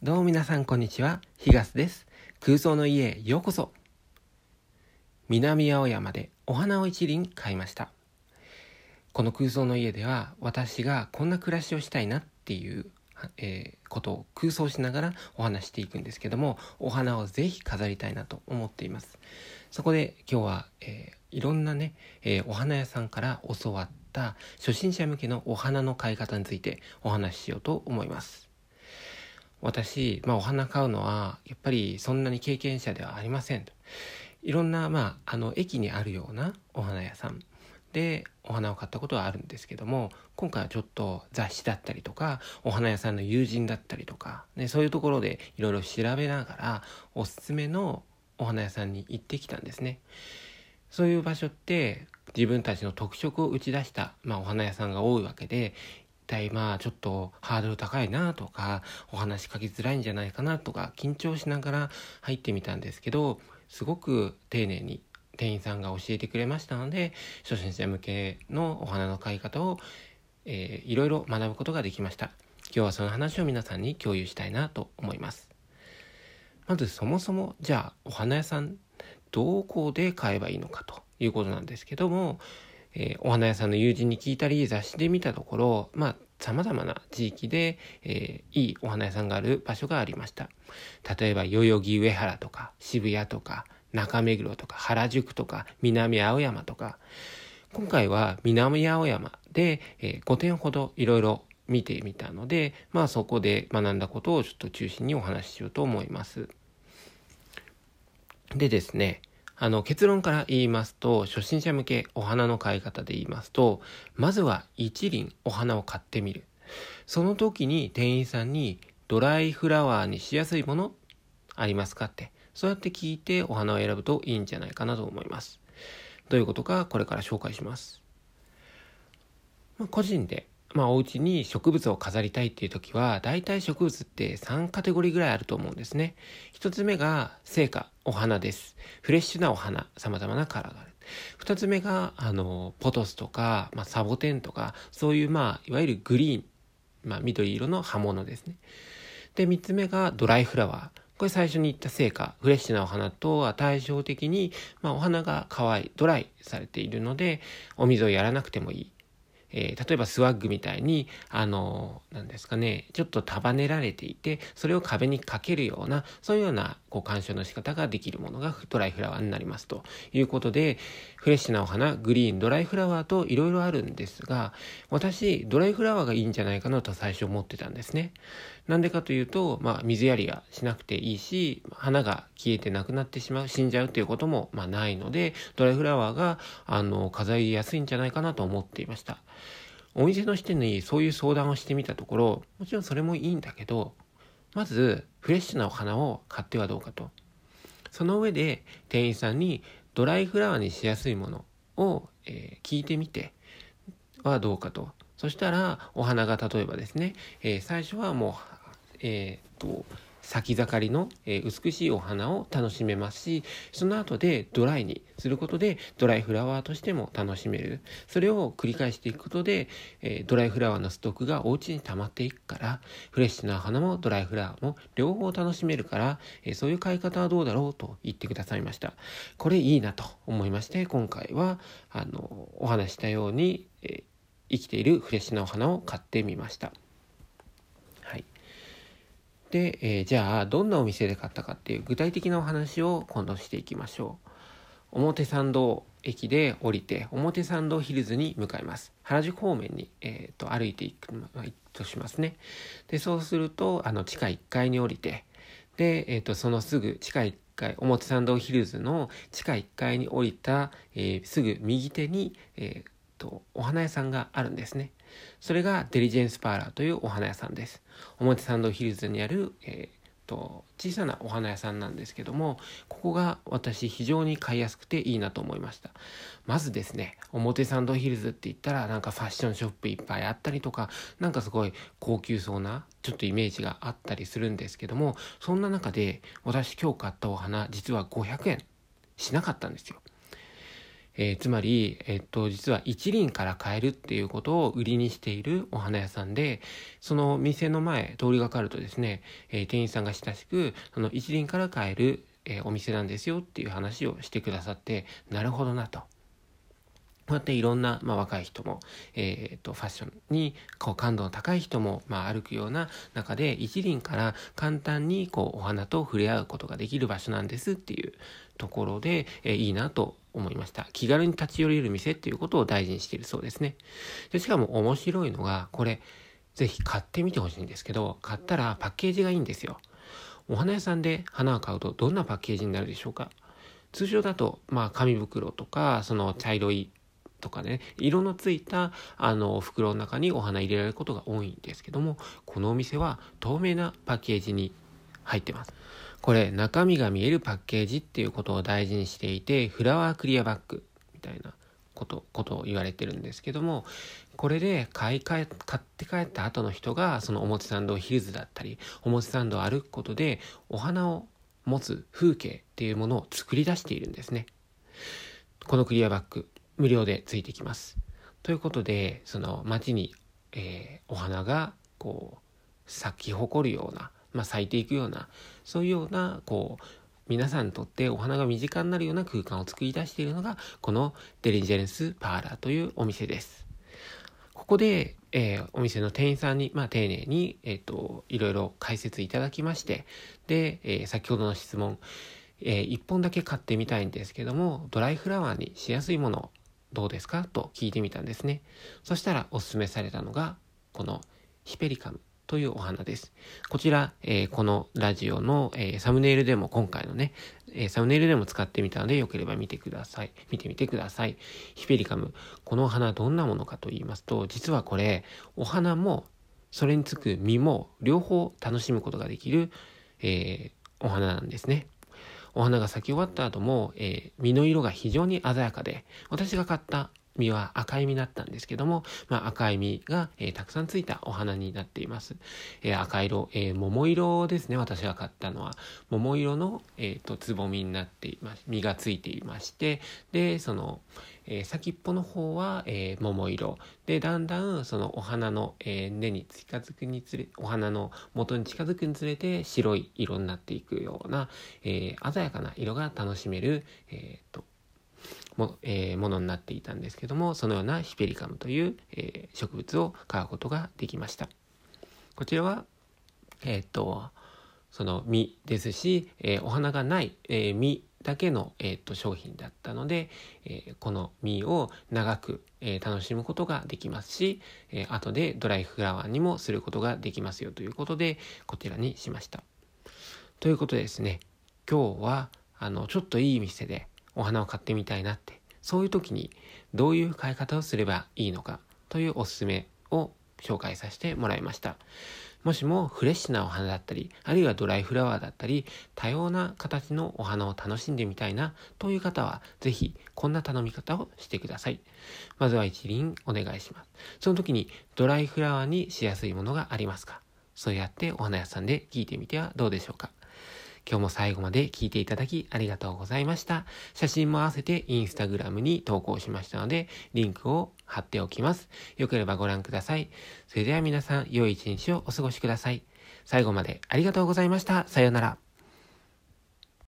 どうも皆さんこんにちは、ヒガスです。空想の家へようこそ。南青山でお花を一輪買いました。この空想の家では私がこんな暮らしをしたいなっていう、えーことを空想しながらお話していくんですけども、お花をぜひ飾りたいなと思っています。そこで今日は、えーいろんなね、えーお花屋さんから教わった初心者向けのお花の買い方についてお話ししようと思います。私、まあ、お花買うのはやっぱりそんなに経験者ではありませんいろんな、まあ、あの駅にあるようなお花屋さんでお花を買ったことはあるんですけども今回はちょっと雑誌だったりとかお花屋さんの友人だったりとか、ね、そういうところでいろいろ調べながらおすすめのお花屋さんに行ってきたんですね。そういう場所って自分たちの特色を打ち出した、まあ、お花屋さんが多いわけで一体まあちょっとハードル高いなとかお話しかけづらいんじゃないかなとか緊張しながら入ってみたんですけどすごく丁寧に店員さんが教えてくれましたので初心者向けのお花の買い方を、えーいろいろ学ぶことができました。今日はその話を皆さんに共有したいなと思います。まずそもそもじゃあお花屋さんどこで買えばいいのかということなんですけども、えーお花屋さんの友人に聞いたり雑誌で見たところまあ様々な地域で、えーいいお花屋さんがある場所がありました。例えば代々木上原とか渋谷とか中目黒とか原宿とか南青山とか。今回は南青山で、えー5点ほどいろいろ見てみたのでまあそこで学んだことをちょっと中心にお話ししようと思います。でですね、あの結論から言いますと、初心者向けお花の買い方で言いますと、まずは一輪お花を買ってみる。その時に店員さんにドライフラワーにしやすいものありますかって、そうやって聞いてお花を選ぶといいんじゃないかなと思います。どういうことかこれから紹介します。まあ、個人で、まあ、お家に植物を飾りたいっていう時は、大体植物って3カテゴリーぐらいあると思うんですね。一つ目が成果、お花です。フレッシュなお花、様々なカラーがある。二つ目が、あの、ポトスとか、まあ、サボテンとか、そういう、まあ、いわゆるグリーン、まあ、緑色の葉物ですね。で、三つ目がドライフラワー。これ最初に言った成果、フレッシュなお花とは対照的に、まあ、お花が乾い、ドライされているので、お水をやらなくてもいい。えー例えばスワッグみたいに、あのなんですかね、ちょっと束ねられていて、それを壁にかけるような、そういうような、こう、鑑賞の仕方ができるものがドライフラワーになりますということで、フレッシュなお花、グリーン、ドライフラワーといろいろあるんですが、私、ドライフラワーがいいんじゃないかなと最初思ってたんですね。なんでかというと、まあ、水やりがしなくていいし、花が消えてなくなってしまう、死んじゃうということも、まあ、ないので、ドライフラワーが、あの、飾りやすいんじゃないかなと思っていました。お店の人にそういう相談をしてみたところ、もちろんそれもいいんだけど、まず、フレッシュなお花を買ってはどうかと。その上で、店員さんにドライフラワーにしやすいものを、えー聞いてみてはどうかと。そしたら、お花が例えばですね、えー最初はもう、えーと、咲き盛りの、えー美しいお花を楽しめますし、その後でドライにすることで、ドライフラワーとしても楽しめる。それを繰り返していくことで、えードライフラワーのストックがお家に溜まっていくから、フレッシュな花もドライフラワーも両方楽しめるから、えーそういう買い方はどうだろうと言ってくださいました。これいいなと思いまして、今回は、あの、お話ししたように、え生きているフレッシュなお花を買ってみました。で、えーじゃあどんなお店で買ったかっていう具体的なお話を今度していきましょう。表参道駅で降りて表参道ヒルズに向かいます。原宿方面に、えーと歩いていくまあとしますね。でそうするとあの地下1階に降りてで、えー、とそのすぐ地下1階表参道ヒルズの地下1階に降りた、えーすぐ右手に、えーとお花屋さんがあるんですねそれがデリジェンスパーラーというお花屋さんです。表参道ヒルズにある、えーと小さなお花屋さんなんですけども、ここが私非常に買いやすくていいなと思いました。まずですね、表参道ヒルズって言ったらなんかファッションショップいっぱいあったりとか、なんかすごい高級そうなちょっとイメージがあったりするんですけども、そんな中で私今日買ったお花実は500円しなかったんですよ。えー、つまり、えっと、実は一輪から買えるっていうことを売りにしているお花屋さんで、その店の前、通りがかるとですね、えー、店員さんが親しく、その一輪から買える、えー、お店なんですよっていう話をしてくださって、なるほどなと。こうやっていろんな、まあ、若い人も、えー、とファッションにこう感度の高い人も、まあ、歩くような中で一輪から簡単にこうお花と触れ合うことができる場所なんですっていうところで、えー、いいなと思いました。気軽に立ち寄れる店っていうことを大事にしているそうですね。でしかも面白いのが、これ、ぜひ買ってみてほしいんですけど、買ったらパッケージがいいんですよ。お花屋さんで花を買うとどんなパッケージになるでしょうか通常だと、まあ、紙袋とか、その茶色いとかね、色のついた、あの、袋の中にお花入れられることが多いんですけども、このお店は透明なパッケージに入ってます。これ中身が見えるパッケージっていうことを大事にしていてフラワークリアバッグみたいなことことを言われてるんですけどもこれで買い替え買って帰った後の人がその表参道ヒルズだったり表参道を歩くことでお花を持つ風景っていうものを作り出しているんですねこのクリアバッグ無料でついてきますということでその街に、えー、お花がこう咲き誇るようなまあ、咲いていくようなそういうようなこう皆さんにとってお花が身近になるような空間を作り出しているのがこのデリジェネスパーラーというお店です。ここで、えー、お店の店員さんに、まあ、丁寧に、えっ、ー、と、いろいろ解説いただきまして、で、えー、先ほどの質問、えー、1本だけ買ってみたいんですけども、ドライフラワーにしやすいものどうですか？と聞いてみたんですね。そしたらおすすめされたのが、このヒペリカムというお花です。こちら、えー、このラジオの、えー、サムネイルでも今回のね、えー、サムネイルでも使ってみたので、よければ見てください。見てみてください。ヒペリカム。このお花どんなものかと言いますと、実はこれ、お花も、それにつく実も、両方楽しむことができる、えお花なんですね。お花が咲き終わった後も、え実の色が非常に鮮やかで、私が買った実は赤い実だったんですけども、まあ、赤い実が、えー、たくさんついたお花になっています。えー、赤色、えー、桃色ですね、私が買ったのは。桃色の、えーと、つぼみになっています。実がついていまして、で、その、えー、先っぽの方は、えー、桃色。で、だんだんそのお花の、えー、根に近づくにつれ、お花の元に近づくにつれて白い色になっていくような、えー、鮮やかな色が楽しめる、えーとも,、え、ものになっていたんですけどもそのようなヒペリカムという、え、植物を買うことができましたこちらはえっ、とその実ですし、え、お花がない、えー、実だけの、えーと、商品だったので、え、この実を長く、え、楽しむことができますし、えー、後でドライフラワーにもすることができますよということでこちらにしました。ということでですね今日はあのちょっといい店でお花を買ってみたいなって、そういう時にどういう買い方をすればいいのかというおすすめを紹介させてもらいました。もしもフレッシュなお花だったり、あるいはドライフラワーだったり、多様な形のお花を楽しんでみたいなという方は、ぜひこんな頼み方をしてください。まずは一輪お願いします。その時にドライフラワーにしやすいものがありますか？そうやってお花屋さんで聞いてみてはどうでしょうか？今日も最後まで聞いていただきありがとうございました。写真も合わせてインスタグラムに投稿しましたので、リンクを貼っておきます。よければご覧ください。それでは皆さん、良い一日をお過ごしください。最後までありがとうございました。さようなら。